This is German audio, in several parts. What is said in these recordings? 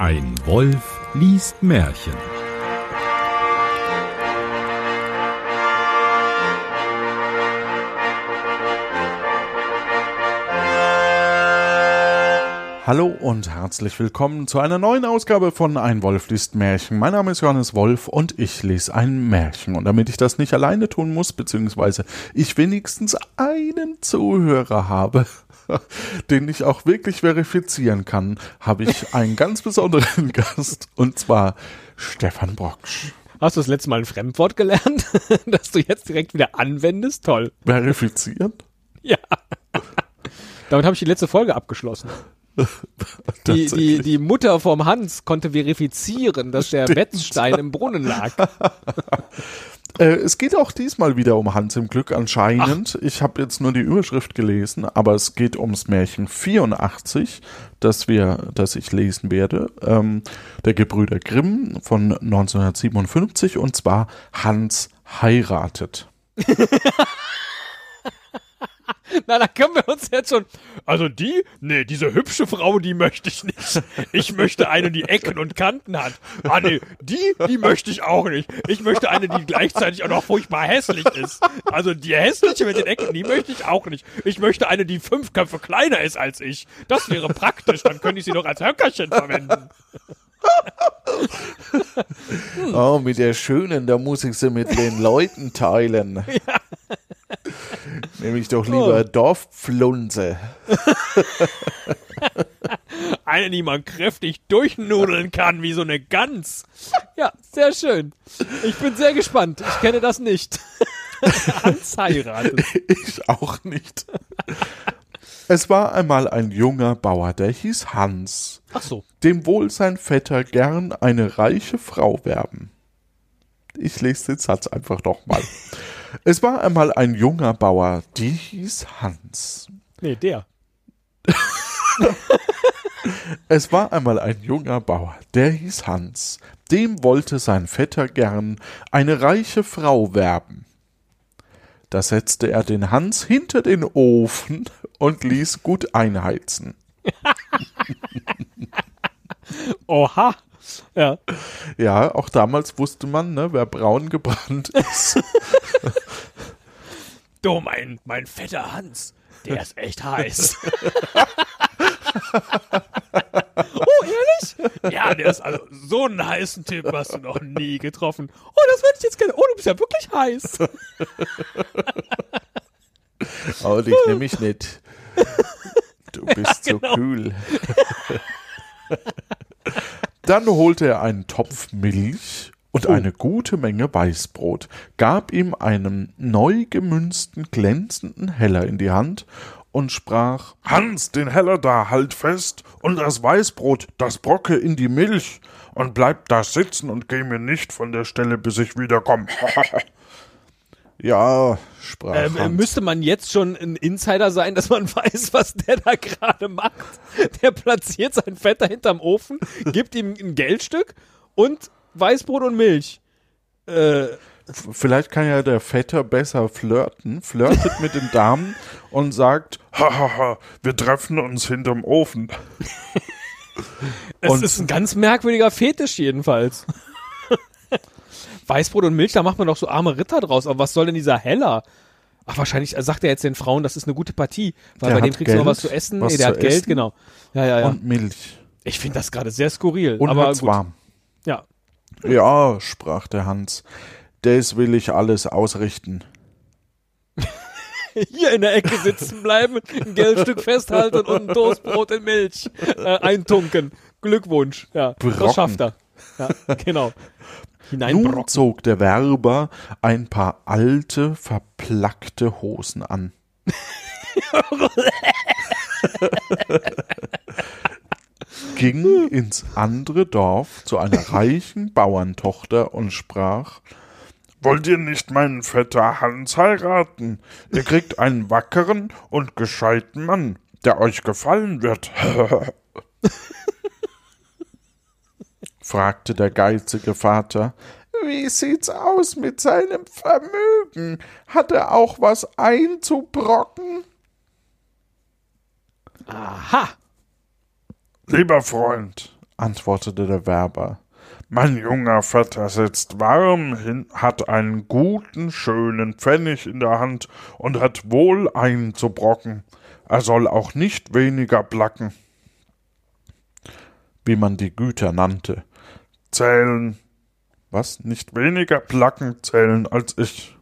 Ein Wolf liest Märchen. Hallo und herzlich willkommen zu einer neuen Ausgabe von Ein Wolf liest Märchen. Mein Name ist Johannes Wolf und ich lese ein Märchen. Und damit ich das nicht alleine tun muss, beziehungsweise ich wenigstens einen Zuhörer habe, den ich auch wirklich verifizieren kann, habe ich einen ganz besonderen Gast und zwar Stefan Brocksch. Hast du das letzte Mal ein Fremdwort gelernt, das du jetzt direkt wieder anwendest? Toll. Verifizieren? Ja. Damit habe ich die letzte Folge abgeschlossen. Die, die, die Mutter vom Hans konnte verifizieren, dass der Wetzstein im Brunnen lag. Äh, es geht auch diesmal wieder um Hans im Glück anscheinend. Ach. Ich habe jetzt nur die Überschrift gelesen, aber es geht ums Märchen 84, das wir, das ich lesen werde, ähm, der Gebrüder Grimm von 1957 und zwar Hans heiratet. Na, da können wir uns jetzt schon. Also die? Nee, diese hübsche Frau, die möchte ich nicht. Ich möchte eine, die Ecken und Kanten hat. Ah, nee, die, die möchte ich auch nicht. Ich möchte eine, die gleichzeitig auch noch furchtbar hässlich ist. Also die hässliche mit den Ecken, die möchte ich auch nicht. Ich möchte eine, die fünf Köpfe kleiner ist als ich. Das wäre praktisch, dann könnte ich sie noch als Höckerchen verwenden. oh, mit der Schönen, da muss ich sie mit den Leuten teilen. Ja. Nämlich doch lieber oh. Dorfpflunze. Eine, die man kräftig durchnudeln kann, wie so eine Gans. Ja, sehr schön. Ich bin sehr gespannt. Ich kenne das nicht. Hans heiratet. Ich auch nicht. Es war einmal ein junger Bauer, der hieß Hans. Ach so. Dem wohl sein Vetter gern eine reiche Frau werben. Ich lese den Satz einfach nochmal. Es war einmal ein junger Bauer, die hieß Hans. Nee, der. es war einmal ein junger Bauer, der hieß Hans. Dem wollte sein Vetter gern eine reiche Frau werben. Da setzte er den Hans hinter den Ofen und ließ gut einheizen. Oha. Ja. Ja, auch damals wusste man, ne, wer braun gebrannt ist. du, mein, mein fetter Hans, der ist echt heiß. oh, ehrlich? Ja, der ist also so einen heißen Typ hast du noch nie getroffen. Oh, das würde ich jetzt gerne. Oh, du bist ja wirklich heiß. Aber dich nehme ich nicht. Du bist ja, genau. so kühl. Dann holte er einen Topf Milch und oh. eine gute Menge Weißbrot, gab ihm einen neu gemünzten, glänzenden Heller in die Hand und sprach Hans, den Heller da, halt fest, und das Weißbrot, das Brocke in die Milch, und bleib da sitzen und geh mir nicht von der Stelle, bis ich wiederkomme. Ja, sprach ähm, Müsste man jetzt schon ein Insider sein, dass man weiß, was der da gerade macht? Der platziert sein Vetter hinterm Ofen, gibt ihm ein Geldstück und Weißbrot und Milch. Äh, Vielleicht kann ja der Vetter besser flirten, flirtet mit den Damen und sagt, hahaha, wir treffen uns hinterm Ofen. es und ist ein ganz merkwürdiger Fetisch jedenfalls. Weißbrot und Milch, da macht man doch so arme Ritter draus. Aber was soll denn dieser Heller? Ach, wahrscheinlich sagt er jetzt den Frauen, das ist eine gute Partie, weil der bei dem kriegst Geld, du noch was zu essen. Was nee, der hat Geld, genau. Ja, ja, ja. Und Milch. Ich finde das gerade sehr skurril. Und aber gut. warm. Ja. Ja, sprach der Hans. Das will ich alles ausrichten. Hier in der Ecke sitzen bleiben, ein Geldstück festhalten und ein Toastbrot in Milch äh, eintunken. Glückwunsch. Ja, Brocken. das schafft er. Ja, genau. Nun zog der Werber ein paar alte, verplackte Hosen an. ging ins andere Dorf zu einer reichen Bauerntochter und sprach Wollt ihr nicht meinen Vetter Hans heiraten? Ihr kriegt einen wackeren und gescheiten Mann, der euch gefallen wird. fragte der geizige Vater. Wie sieht's aus mit seinem Vermögen? Hat er auch was einzubrocken? Aha. Lieber Freund, antwortete der Werber. Mein junger Vetter sitzt warm hin, hat einen guten, schönen Pfennig in der Hand und hat wohl einzubrocken. Er soll auch nicht weniger placken. Wie man die Güter nannte. Zählen. Was? Nicht weniger placken zählen als ich.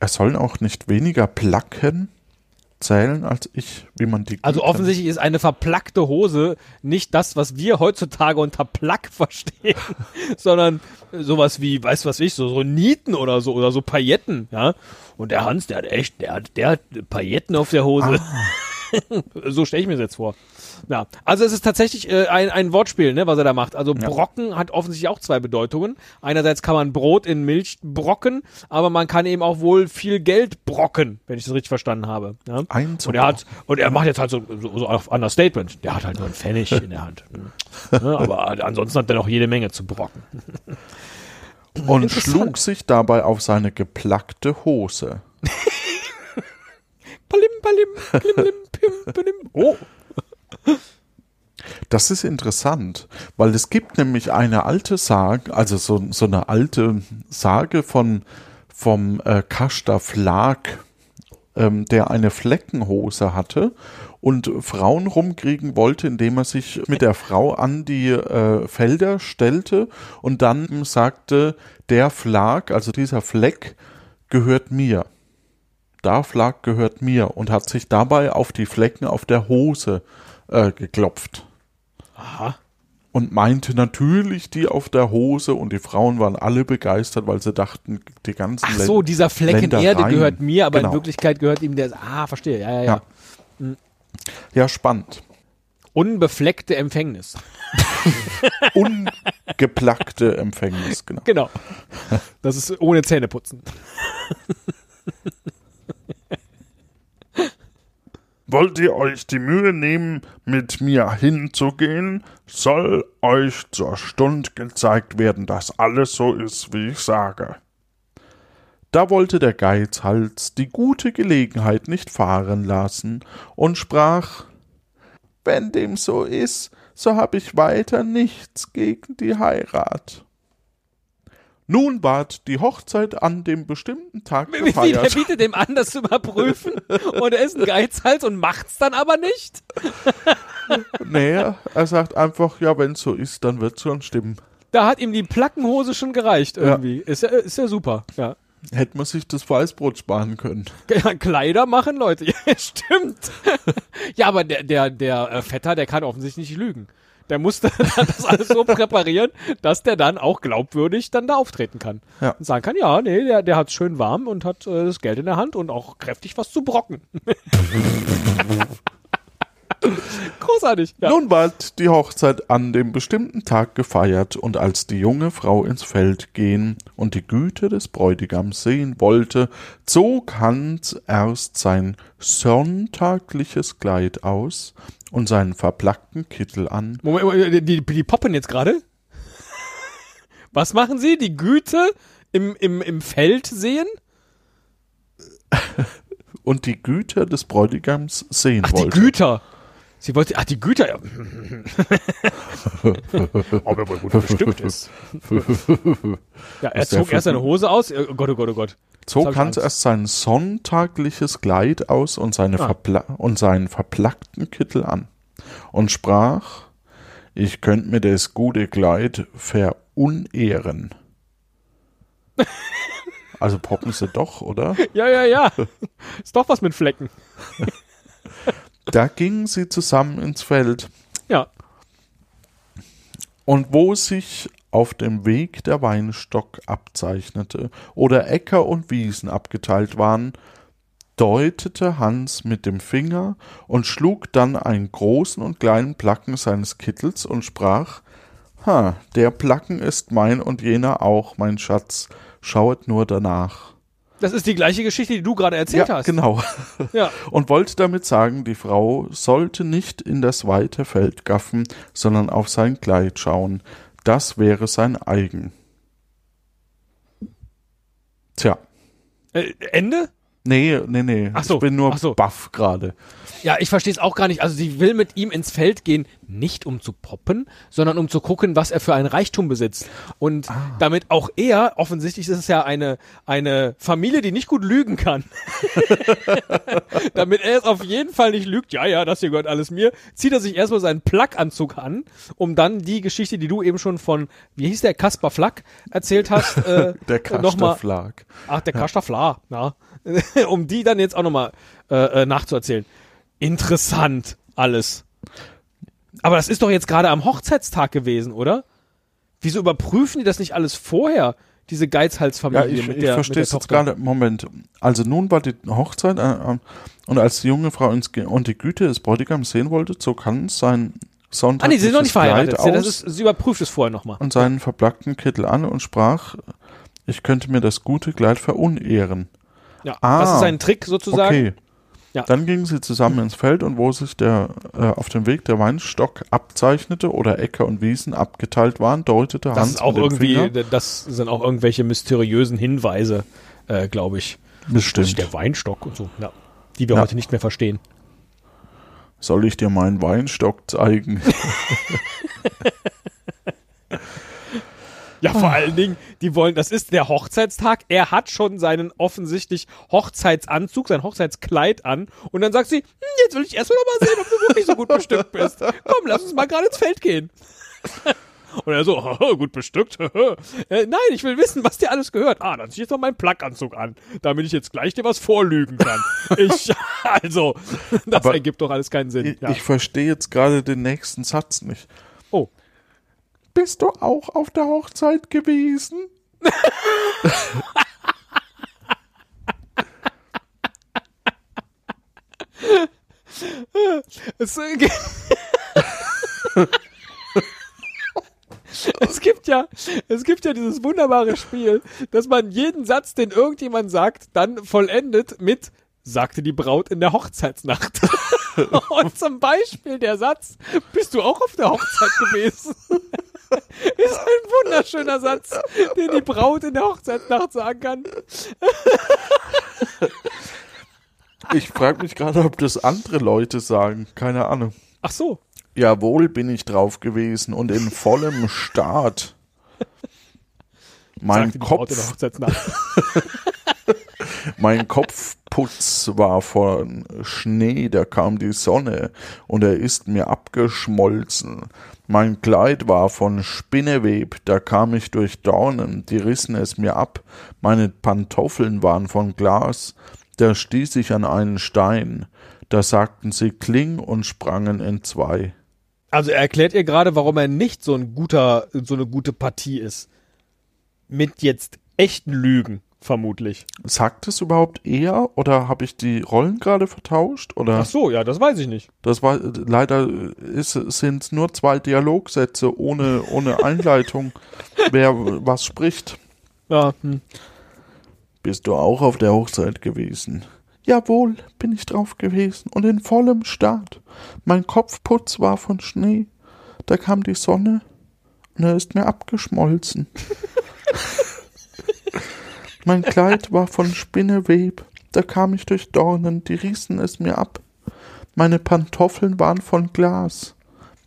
Er soll auch nicht weniger placken zählen als ich, wie man die. Also Güter- offensichtlich ist eine verplackte Hose nicht das, was wir heutzutage unter Plack verstehen, sondern sowas wie, weißt du was ich, so, so Nieten oder so oder so Pailletten, ja. Und der Hans, der hat echt, der hat, der hat Pailletten auf der Hose. so stelle ich mir das jetzt vor. Ja, also es ist tatsächlich äh, ein, ein Wortspiel, ne, was er da macht. Also Brocken hat offensichtlich auch zwei Bedeutungen. Einerseits kann man Brot in Milch brocken, aber man kann eben auch wohl viel Geld brocken, wenn ich das richtig verstanden habe. Ja? Einzubrocken. Und er hat und er macht jetzt halt so, so, so auf Understatement. Der hat halt nur einen Pfennig in der Hand. Ne, aber ansonsten hat er noch jede Menge zu brocken. und schlug sich dabei auf seine geplackte Hose. Palim, palim, plim, lim, pim, palim. Oh, Das ist interessant, weil es gibt nämlich eine alte Sage, also so, so eine alte Sage von vom äh, Kaster Flag, ähm, der eine Fleckenhose hatte und Frauen rumkriegen wollte, indem er sich mit der Frau an die äh, Felder stellte und dann sagte, der Flag, also dieser Fleck, gehört mir. Der Flag gehört mir und hat sich dabei auf die Flecken auf der Hose äh, geklopft aha. und meinte natürlich die auf der Hose und die Frauen waren alle begeistert, weil sie dachten, die ganzen Ach so, dieser Flecken Erde Ländereien. gehört mir, aber Genau. in Wirklichkeit gehört ihm der. Ah, verstehe. Ja, ja, ja. Ja. Ja, spannend. Unbefleckte Empfängnis. Ungeplackte Empfängnis, genau. Genau. Das ist ohne Zähneputzen. Wollt ihr euch die Mühe nehmen, mit mir hinzugehen, soll euch zur Stund gezeigt werden, dass alles so ist, wie ich sage. Da wollte der Geizhals die gute Gelegenheit nicht fahren lassen und sprach, wenn dem so ist, so hab ich weiter nichts gegen die Heirat. Nun ward die Hochzeit an dem bestimmten Tag Wie, der gefeiert. bietet dem an, das zu überprüfen und er ist ein Geizhals und macht's dann aber nicht. Nee, er sagt einfach, ja, wenn so ist, dann wird schon stimmen. Da hat ihm die Plackenhose schon gereicht irgendwie. Ist, ja, ist ja super. Ja. Hätte man sich das Weißbrot sparen können. Ja, Kleider machen Leute. Ja, stimmt. ja, aber der, der, der äh, Vetter, der kann offensichtlich nicht lügen. Der musste das alles so präparieren, dass der dann auch glaubwürdig dann da auftreten kann. Ja. Und sagen kann, ja, nee, der, der hat's schön warm und hat äh, das Geld in der Hand und auch kräftig was zu brocken. Großartig. Ja. Nun ward die Hochzeit an dem bestimmten Tag gefeiert, und als die junge Frau ins Feld gehen und die Güte des Bräutigams sehen wollte, zog Hans erst sein sonntagliches Kleid aus und seinen verplackten Kittel an, Moment, die, die poppen jetzt gerade? Was machen sie? Die Güte im, im, im Feld sehen? und die Güter des Bräutigams sehen Ach, die wollte. Güter. Sie wollte, ach, die Güter. Ja. Ob er wohl gut bestimmt ist. ja, er der zog erst seine Hose aus. Oh Gott, oh Gott, oh Gott. Zog Hans erst sein sonntagliches Kleid aus und, seine Ah. verpla und seinen verplackten Kittel an und sprach, ich könnt mir das gute Kleid verunehren. also poppen sie doch, oder? Ja, ja, ja. Ist doch was mit Flecken. Da gingen sie zusammen ins Feld Ja. und wo sich auf dem Weg der Weinstock abzeichnete oder Äcker und Wiesen abgeteilt waren, deutete Hans mit dem Finger und schlug dann einen großen und kleinen Placken seines Kittels und sprach Ha, der Placken ist mein und jener auch, mein Schatz, schauet nur danach. Das ist die gleiche Geschichte, die du gerade erzählt ja, hast. genau. Ja. Und wollte damit sagen, die Frau sollte nicht in das weite Feld gaffen, sondern auf sein Kleid schauen. Das wäre sein eigen. Tja, Äh, Ende? Nee, nee, nee. Ach so, Ich bin nur so. baff gerade. Ja, ich verstehe es auch gar nicht. Also sie will mit ihm ins Feld gehen, nicht um zu poppen, sondern um zu gucken, was er für einen Reichtum besitzt. Und damit auch er, offensichtlich ist es ja eine, eine Familie, die nicht gut lügen kann. damit er es auf jeden Fall nicht lügt, ja, ja, das hier gehört alles mir, zieht er sich erstmal seinen Plug-Anzug an, um dann die Geschichte, die du eben schon von, wie hieß der, Kaspar Flack erzählt hast, äh, Der nochmal, Kasterflag. Ach, der Kaspar Fla, ja. um die dann jetzt auch nochmal äh, äh, nachzuerzählen. Interessant alles. Aber das ist doch jetzt gerade am Hochzeitstag gewesen, oder? Wieso überprüfen die das nicht alles vorher, diese Ja, Geizhalsfamilie ich, mit ich der, verstehe mit es jetzt gerade. Moment. Also nun war die Hochzeit äh, äh, und als die junge Frau ins und die Güte des Bräutigams sehen wollte, zog Hans sein Ah, nee, sie sind noch nicht verheiratet. Aus ist, sie überprüft es vorher nochmal. und seinen verplackten Kittel an und sprach, ich könnte mir das gute Kleid verunehren. Ja, Ah, das ist ein Trick sozusagen. Okay. Ja. Dann gingen sie zusammen ins Feld und wo sich der äh, auf dem Weg der Weinstock abzeichnete oder Äcker und Wiesen abgeteilt waren, deutete Das Hans auch irgendwie, Finger. das sind auch irgendwelche mysteriösen Hinweise, äh, glaube ich. Bestimmt. der Weinstock und so, ja. Die wir Ja. heute nicht mehr verstehen. Soll ich dir meinen Weinstock zeigen? Ja, vor allen Dingen, die wollen, das ist der Hochzeitstag. Er hat schon seinen offensichtlich Hochzeitsanzug, sein Hochzeitskleid an. Und dann sagt sie, hm, jetzt will ich erst mal noch mal sehen, ob du wirklich so gut bestückt bist. Komm, lass uns mal gerade ins Feld gehen. Und er so, gut bestückt. äh, nein, ich will wissen, was dir alles gehört. Ah, dann zieh ich jetzt noch meinen Plackanzug an, damit ich jetzt gleich dir was vorlügen kann. ich, also, das Aber ergibt doch alles keinen Sinn. Ich, Ja. ich verstehe jetzt gerade den nächsten Satz nicht. Bist du auch auf der Hochzeit gewesen? Es, ge- es gibt ja, es gibt ja dieses wunderbare Spiel, dass man jeden Satz, den irgendjemand sagt, dann vollendet mit sagte die Braut in der Hochzeitsnacht. Und zum Beispiel der Satz, bist du auch auf der Hochzeit gewesen? Ist ein wunderschöner Satz, den die Braut in der Hochzeitsnacht sagen kann. Ich frage mich gerade, ob das andere Leute sagen. Keine Ahnung. Ach so. Jawohl, bin ich drauf gewesen und in vollem Start. Mein Kopf, Hochzeitsnacht. Mein Kopfputz war von Schnee, da kam die Sonne und er ist mir abgeschmolzen. Mein Kleid war von Spinneweb, da kam ich durch Dornen, die rissen es mir ab. Meine Pantoffeln waren von Glas, da stieß ich an einen Stein. Da sagten sie Kling und sprangen entzwei. Also er erklärt ihr gerade, warum er nicht so ein guter, so eine gute Partie ist. Mit jetzt echten Lügen, vermutlich. Sagt es überhaupt er oder habe ich die Rollen gerade vertauscht? Oder Ach so, ja, das weiß ich nicht. das war leider sind es nur zwei Dialogsätze ohne, ohne Einleitung, wer was spricht. Ja, hm. Bist du auch auf der Hochzeit gewesen? Jawohl, bin ich drauf gewesen und in vollem Start. Mein Kopfputz war von Schnee. Da kam die Sonne und er ist mir abgeschmolzen. mein Kleid war von Spinneweb. Da kam ich durch Dornen, die rissen es mir ab. Meine Pantoffeln waren von Glas.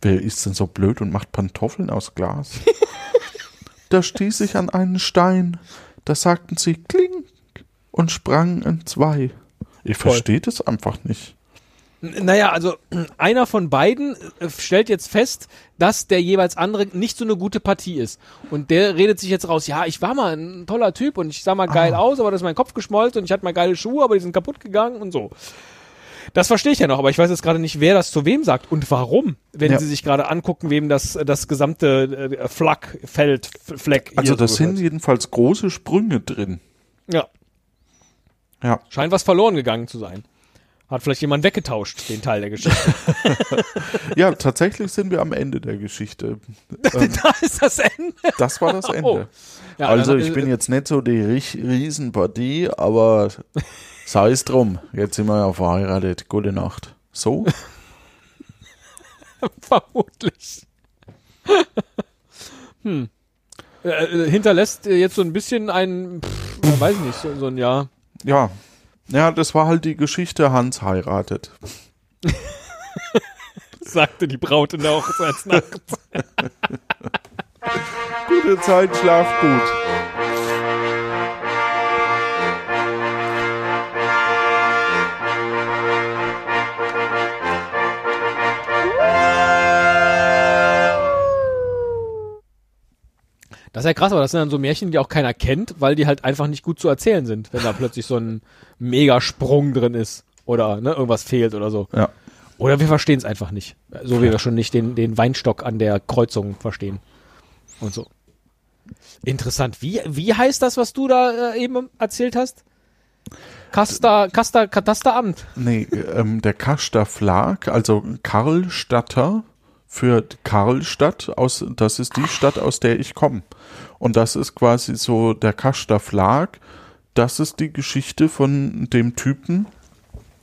Wer ist denn so blöd und macht Pantoffeln aus Glas? da stieß ich an einen Stein. Da sagten sie Kling und sprangen entzwei. Ich Toll. verstehe das einfach nicht. Naja, also einer von beiden äh, stellt jetzt fest, dass der jeweils andere nicht so eine gute Partie ist. Und der redet sich jetzt raus, ja, ich war mal ein toller Typ und ich sah mal geil aus, aber da ist mein Kopf geschmolzen und ich hatte mal geile Schuhe, aber die sind kaputt gegangen und so. Das verstehe ich ja noch, aber ich weiß jetzt gerade nicht, wer das zu wem sagt und warum, wenn Ja. sie sich gerade angucken, wem das, das gesamte äh, Flak, Feld, Fleck Also da sind jedenfalls große Sprünge drin. Ja, Ja. scheint was verloren gegangen zu sein. Hat vielleicht jemand weggetauscht, den Teil der Geschichte. Ja, tatsächlich sind wir am Ende der Geschichte. Ähm, da ist das Ende. das war das Ende. Oh. Ja, also ich äh, bin jetzt nicht so die Rie- Riesenpartie, aber sei es drum. Jetzt sind wir ja verheiratet. Gute Nacht. So? Vermutlich. hm. Äh, äh, hinterlässt jetzt so ein bisschen ein, pff, weiß ich nicht, so, so ein Ja. Ja. Ja, das war halt die Geschichte, Hans heiratet. Sagte die Braut in der Hochzeitsnacht. Gute Zeit, schlaft gut. Das ist ja krass, aber das sind dann so Märchen, die auch keiner kennt, weil die halt einfach nicht gut zu erzählen sind, wenn da plötzlich so ein Megasprung drin ist oder ne, irgendwas fehlt oder so. Ja. Oder wir verstehen es einfach nicht. So wie wir schon nicht den, den Weinstock an der Kreuzung verstehen. Und so. Interessant. Wie, wie heißt das, was du da äh, eben erzählt hast? Kaster, Kaster, Katasteramt. Nee, ähm, der Kaster Flag, also Karlstatter für Karlstadt, aus, das ist die Stadt, aus der ich komme. Und das ist quasi so der Kaster Flag. Das ist die Geschichte von dem Typen.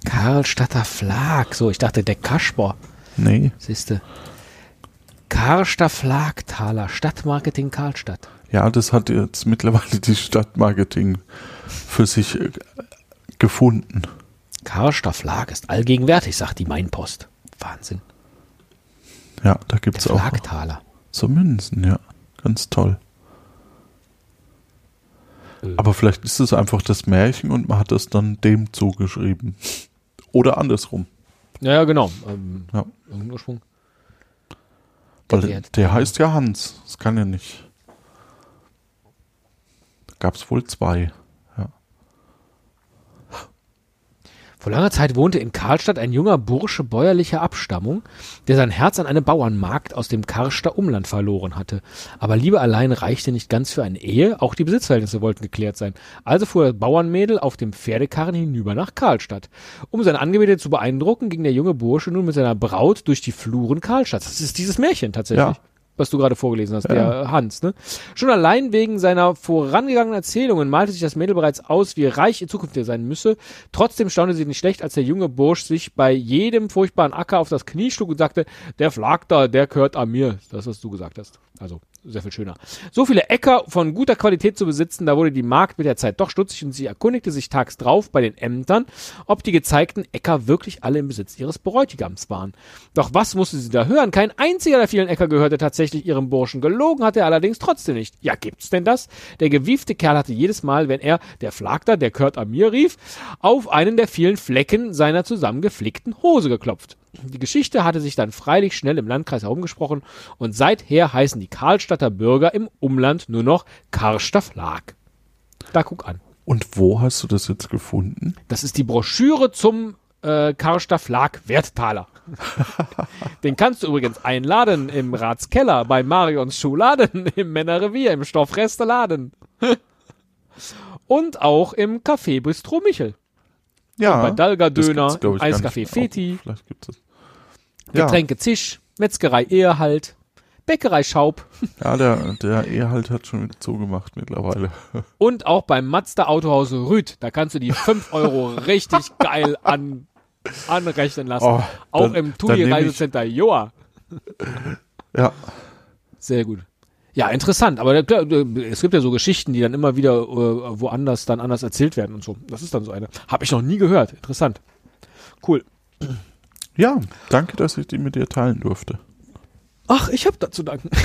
Karlstadter Flag. So, ich dachte, der Kaspar. Nee, Siehste. Karlster Flagtaler, Stadtmarketing Karlstadt. ja, das hat jetzt mittlerweile die Stadtmarketing für sich äh, gefunden. Karlster Flag ist allgegenwärtig, sagt die Mainpost. Wahnsinn. Ja, da gibt's Der auch Flagtaler. so Münzen, ja. Ganz toll. Äh. Aber vielleicht ist es einfach das Märchen und man hat das dann dem zugeschrieben. Oder andersrum. Ja, ja, genau. Ähm, Ja. Irgendein Ursprung. Weil Wert. der heißt ja Hans. Das kann ja nicht. Gab es wohl zwei. Ja. Vor langer Zeit wohnte in Karlstadt ein junger Bursche bäuerlicher Abstammung, der sein Herz an eine Bauernmagd aus dem Karster Umland verloren hatte. Aber Liebe allein reichte nicht ganz für eine Ehe, auch die Besitzverhältnisse wollten geklärt sein. Also fuhr das Bauernmädel auf dem Pferdekarren hinüber nach Karlstadt. Um seine Angebetete zu beeindrucken, ging der junge Bursche nun mit seiner Braut durch die Fluren Karlstadts. Das ist dieses Märchen tatsächlich. Ja. Was du gerade vorgelesen hast, Ja. der Hans, ne? Schon allein wegen seiner vorangegangenen Erzählungen malte sich das Mädel bereits aus, wie reich in Zukunft er sein müsse. Trotzdem staunte sie nicht schlecht, als der junge Bursch sich bei jedem furchtbaren Acker auf das Knie schlug und sagte, der Flag da, der gehört an mir. Das, was du gesagt hast. Also, sehr viel schöner. So viele Äcker von guter Qualität zu besitzen, da wurde die Magd mit der Zeit doch stutzig und sie erkundigte sich tags drauf bei den Ämtern, ob die gezeigten Äcker wirklich alle im Besitz ihres Bräutigams waren. Doch was musste sie da hören? Kein einziger der vielen Äcker gehörte tatsächlich ihrem Burschen. Gelogen hatte er allerdings trotzdem nicht. Ja, gibt's denn das? Der gewiefte Kerl hatte jedes Mal, wenn er, der Flagter, der Kurt Amir rief, auf einen der vielen Flecken seiner zusammengeflickten Hose geklopft. Die Geschichte hatte sich dann freilich schnell im Landkreis herumgesprochen und seither heißen die Karlstadter Bürger im Umland nur noch Karster Flag. Da guck an. Und wo hast du das jetzt gefunden? Das ist die Broschüre zum äh, Karster Flag Werttaler. Den kannst du übrigens einladen im Ratskeller, bei Marions Schuhladen, im Männerrevier, im Stoffresteladen. Und auch im Café Bistro Michel. Ja. bei Dalga Döner, Eiscafé. Feti. Oh, vielleicht gibt's es. Ja, Getränke Zisch, Metzgerei Ehrhalt, Bäckerei Schaub ja der, der Ehalt hat schon wieder zugemacht mittlerweile. und auch beim Mazda Autohaus Rüd. Da kannst du die 5 Euro richtig geil an, anrechnen lassen. Oh, auch dann- im TUI Reisecenter Joa. Ja. Sehr gut. Ja, interessant. Aber klar, es gibt ja so Geschichten, die dann immer wieder äh, woanders dann anders erzählt werden und so. Das ist dann so eine. Habe ich noch nie gehört. Interessant. Cool. Ja, danke, dass ich die mit dir teilen durfte. Ach, ich habe dazu danken.